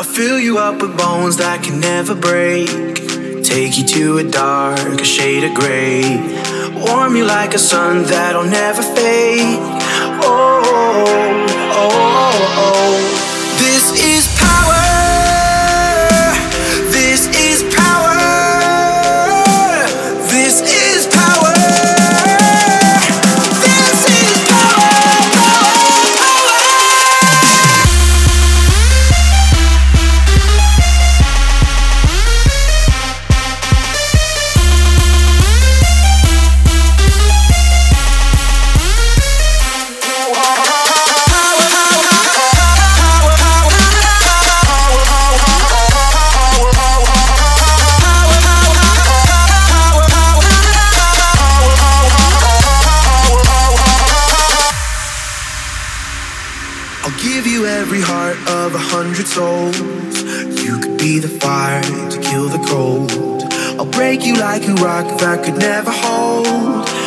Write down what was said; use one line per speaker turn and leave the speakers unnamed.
I'll fill you up with bones that can never break. Take you to a dark, a shade of gray. Warm you like a sun that'll never fade. Oh, oh, oh, oh. oh. I'll give you every heart of a hundred souls. You could be the fire to kill the cold. I'll break you like a rock that could never hold.